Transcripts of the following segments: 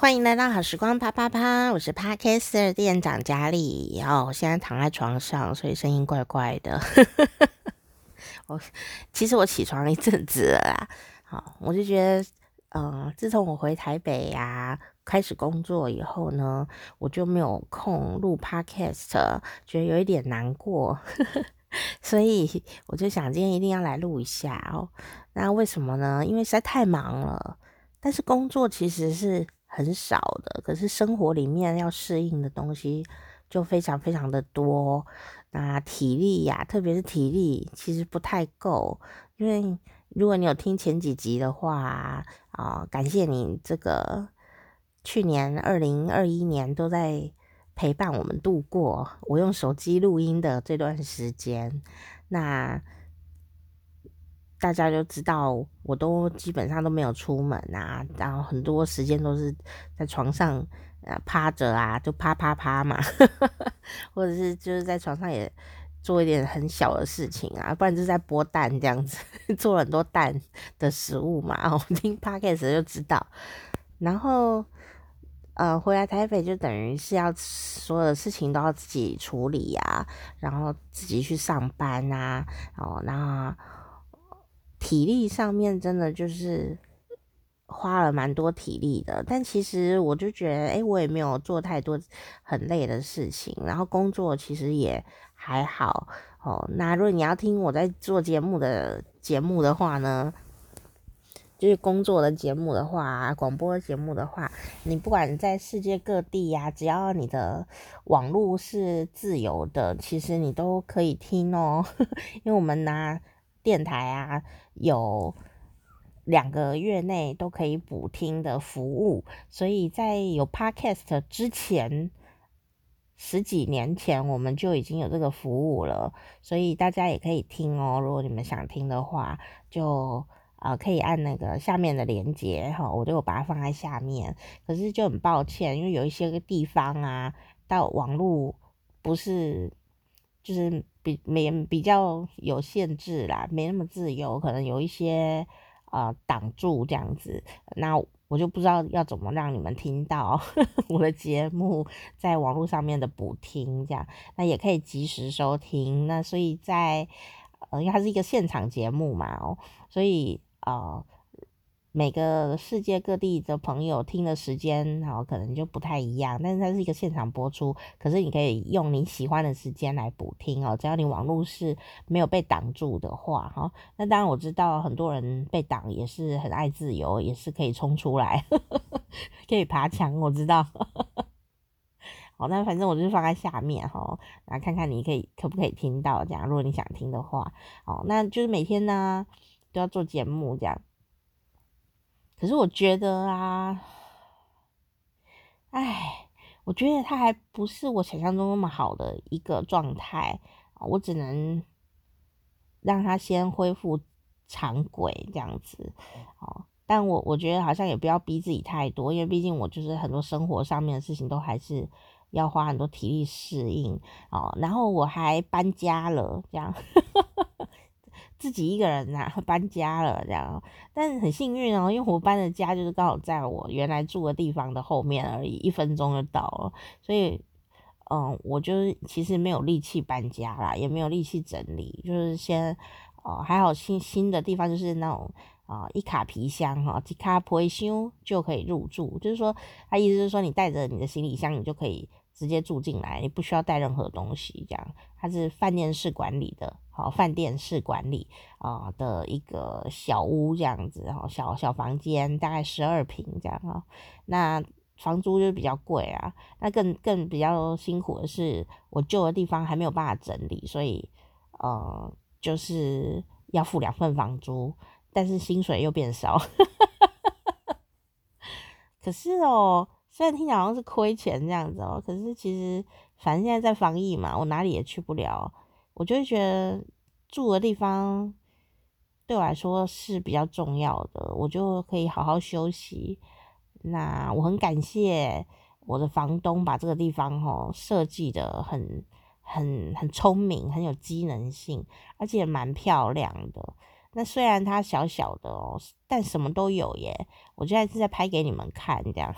欢迎来到好时光啪啪啪，我是 Podcaster 店长佳丽。哦，我现在躺在床上，所以声音怪怪的。我其实我起床了一阵子了啦，好，我就觉得，嗯、自从我回台北呀、啊，开始工作以后呢，我就没有空录 Podcast，觉得有一点难过，所以我就想今天一定要来录一下哦。那为什么呢？因为实在太忙了，但是工作其实是。很少的，可是生活里面要适应的东西就非常非常的多。那体力呀，特别是体力，其实不太够。因为如果你有听前几集的话啊，感谢你这个去年二零二一年都在陪伴我们度过我用手机录音的这段时间。那大家就知道，我都基本上都没有出门啊，然后很多时间都是在床上呃趴着啊，就啪啪啪嘛，或者是就是在床上也做一点很小的事情啊，不然就是在剥蛋这样子，做了很多蛋的食物嘛，我听 podcast 就知道。然后呃回来台北就等于是要所有的事情都要自己处理啊，然后自己去上班啊，哦，然后。体力上面真的就是花了蛮多体力的，但其实我就觉得，哎、我也没有做太多很累的事情，然后工作其实也还好哦。那如果你要听我在做节目的节目的话呢，就是工作的节目的话，广播节目的话，你不管在世界各地呀、只要你的网络是自由的，其实你都可以听哦，因为我们拿。电台啊，有两个月内都可以补听的服务，所以在有 Podcast 之前，十几年前我们就已经有这个服务了，所以大家也可以听哦。如果你们想听的话，就啊、可以按那个下面的链接哈，我就把它放在下面。可是就很抱歉，因为有一些个地方啊，到网络不是就是。没比较有限制啦，没那么自由，可能有一些呃挡住这样子，那我就不知道要怎么让你们听到 我的节目在网络上面的补听这样，那也可以及时收听。那所以在呃，因为它是一个现场节目嘛，哦，所以呃。每个世界各地的朋友听的时间，好可能就不太一样，但是它是一个现场播出，可是你可以用你喜欢的时间来补听哦，只要你网络是没有被挡住的话，哈，那当然我知道很多人被挡也是很爱自由，也是可以冲出来，可以爬墙，我知道，好，那反正我就放在下面哈，那看看你可以可不可以听到这样，如果你想听的话，哦，那就是每天呢都要做节目这样。可是我觉得啊，哎，我觉得他还不是我想象中那么好的一个状态，我只能让他先恢复常轨这样子哦。但我我觉得好像也不要逼自己太多，因为毕竟我就是很多生活上面的事情都还是要花很多体力适应哦。然后我还搬家了，这样。自己一个人呐、啊，搬家了这样，但是很幸运哦，因为我搬的家就是刚好在我原来住的地方的后面而已，一分钟就到了，所以，嗯，我就是其实没有力气搬家啦，也没有力气整理，就是先，哦，还好新新的地方就是那种啊、一卡皮箱哈，一卡皮箱就可以入住，就是说，他意思是说你带着你的行李箱，你就可以。直接住进来，你不需要带任何东西，这样。它是饭店式管理的，好，饭店式管理啊、的一个小屋这样子，哈，小小房间大概十二坪这样哈，那房租就比较贵啊，那更更比较辛苦的是，我旧的地方还没有办法整理，所以呃就是要付两份房租，但是薪水又变少，可是哦。虽然听起来好像是亏钱这样子哦，可是其实反正现在在防疫嘛，我哪里也去不了，我就会觉得住的地方对我来说是比较重要的，我就可以好好休息。那我很感谢我的房东把这个地方哦设计的很很很聪明，很有机能性，而且蛮漂亮的。那虽然它小小的哦，但什么都有耶。我现在是在拍给你们看，这样，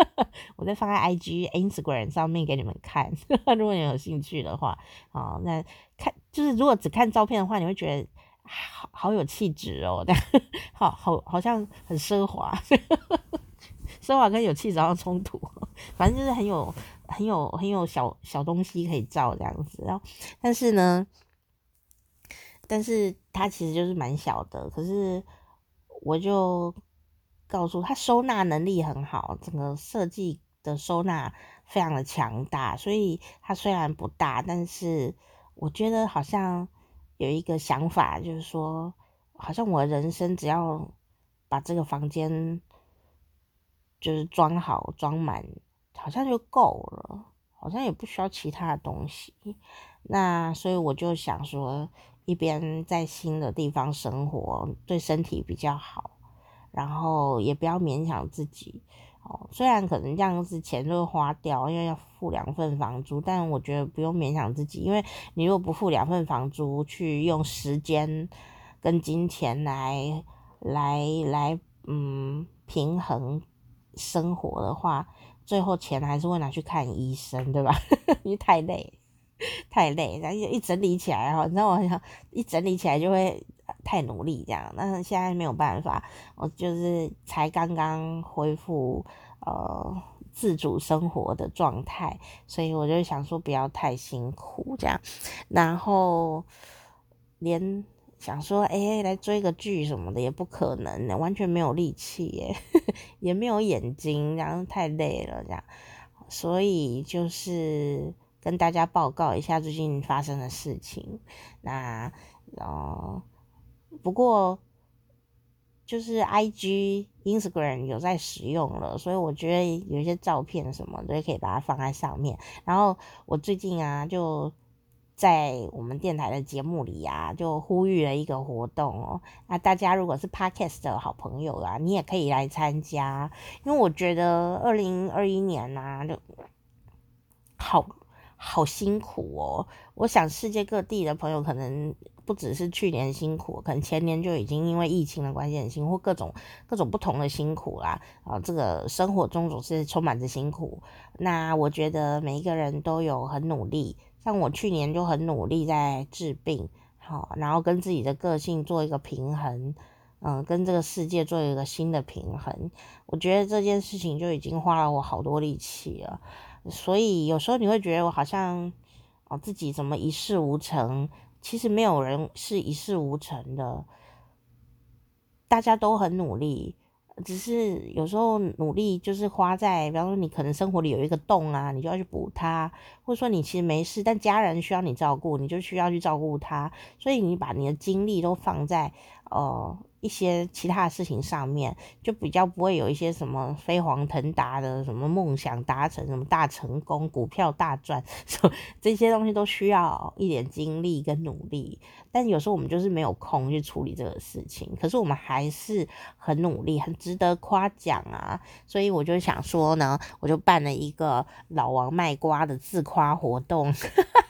我在放在 IG、Instagram 上面给你们看。如果你有兴趣的话，哦，那看就是如果只看照片的话，你会觉得好好有气质哦，但 好好好像很奢华，奢华跟有气质好像冲突。反正就是很有很有很有小小东西可以照这样子，然后但是呢。但是它其实就是蛮小的，可是我就告诉他，收纳能力很好，整个设计的收纳非常的强大，所以它虽然不大，但是我觉得好像有一个想法，就是说，好像我人生只要把这个房间就是装好装满，好像就够了，好像也不需要其他的东西。那所以我就想说。一边在新的地方生活，对身体比较好，然后也不要勉强自己哦。虽然可能这样子钱就会花掉，因为要付两份房租，但我觉得不用勉强自己，因为你如果不付两份房租，去用时间跟金钱来来来，嗯，平衡生活的话，最后钱还是会拿去看医生，对吧？因为太累。太累，然后一整理起来哈，你知道我想一整理起来就会太努力这样，但是现在没有办法，我就是才刚刚恢复呃自主生活的状态，所以我就想说不要太辛苦这样，然后连想说哎、来追个剧什么的也不可能，完全没有力气耶，也没有眼睛，然后太累了这样，所以就是。跟大家报告一下最近发生的事情。那呃，不过就是 IG、Instagram 有在使用了，所以我觉得有一些照片什么的可以把它放在上面。然后我最近啊，就在我们电台的节目里啊，就呼吁了一个活动哦。那大家如果是 Podcast 的好朋友啊，你也可以来参加，因为我觉得二零二一年啊，就好。好辛苦哦！我想世界各地的朋友可能不只是去年辛苦，可能前年就已经因为疫情的关系很辛苦，各种各种不同的辛苦啦。啊，这个生活中总是充满着辛苦。那我觉得每一个人都有很努力，像我去年就很努力在治病，好，然后跟自己的个性做一个平衡，嗯，跟这个世界做一个新的平衡。我觉得这件事情就已经花了我好多力气了。所以有时候你会觉得我好像哦，自己怎么一事无成？其实没有人是一事无成的，大家都很努力，只是有时候努力就是花在，比方说你可能生活里有一个洞啊，你就要去补它，或者说你其实没事，但家人需要你照顾，你就需要去照顾他，所以你把你的精力都放在哦。一些其他的事情上面，就比较不会有一些什么飞黄腾达的什么梦想达成，什么大成功、股票大赚，这些东西都需要一点精力跟努力。但有时候我们就是没有空去处理这个事情，可是我们还是很努力，很值得夸奖啊！所以我就想说呢，我就办了一个老王卖瓜的自夸活动。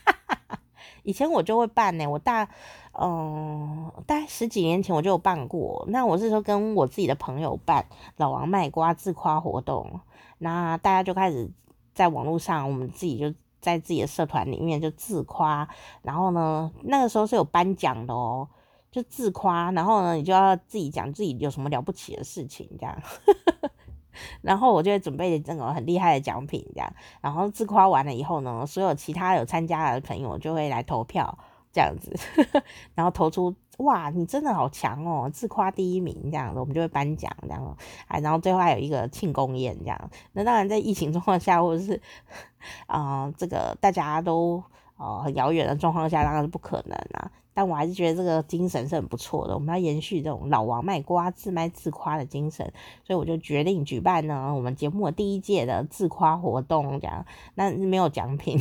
以前我就会办呢，我大，嗯，大概十几年前我就有办过。那我是说跟我自己的朋友办老王卖瓜自夸活动，那大家就开始在网络上，我们自己就在自己的社团里面就自夸，然后呢，那个时候是有颁奖的哦，就自夸，然后呢，你就要自己讲自己有什么了不起的事情，这样。然后我就会准备这种很厉害的奖品，这样。然后自夸完了以后呢，所有其他有参加的朋友就会来投票，这样子。然后投出哇，你真的好强哦，自夸第一名这样子，我们就会颁奖这样。哎，然后最后还有一个庆功宴这样。那当然在疫情 状况下，或者是 啊、这个大家都哦很遥远的状况下，当然是不可能啊。但我还是觉得这个精神是很不错的，我们要延续这种老王卖瓜、自卖自夸的精神，所以我就决定举办呢我们节目的第一届的自夸活动，这样，那没有奖品，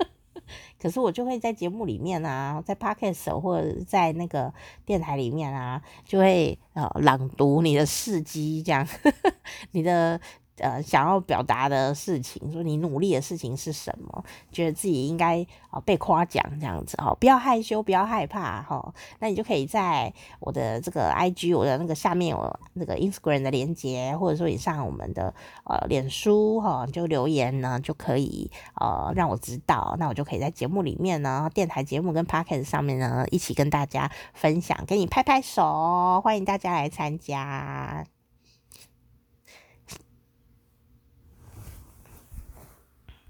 可是我就会在节目里面啊，在 Podcast 或者在那个电台里面啊，就会呃朗读你的事迹，这样，你的呃想要表达的事情，说你努力的事情是什么，觉得自己应该啊被夸奖这样子哦，不要害羞，不要害怕哈，那你就可以在我的这个 IG，我的那个下面有那个 Instagram 的连接，或者说你上我们的呃脸书哈，就留言呢就可以呃让我知道，那我就可以在节目里面呢，电台节目跟 Podcast 上面呢一起跟大家分享，给你拍拍手，欢迎大家来参加。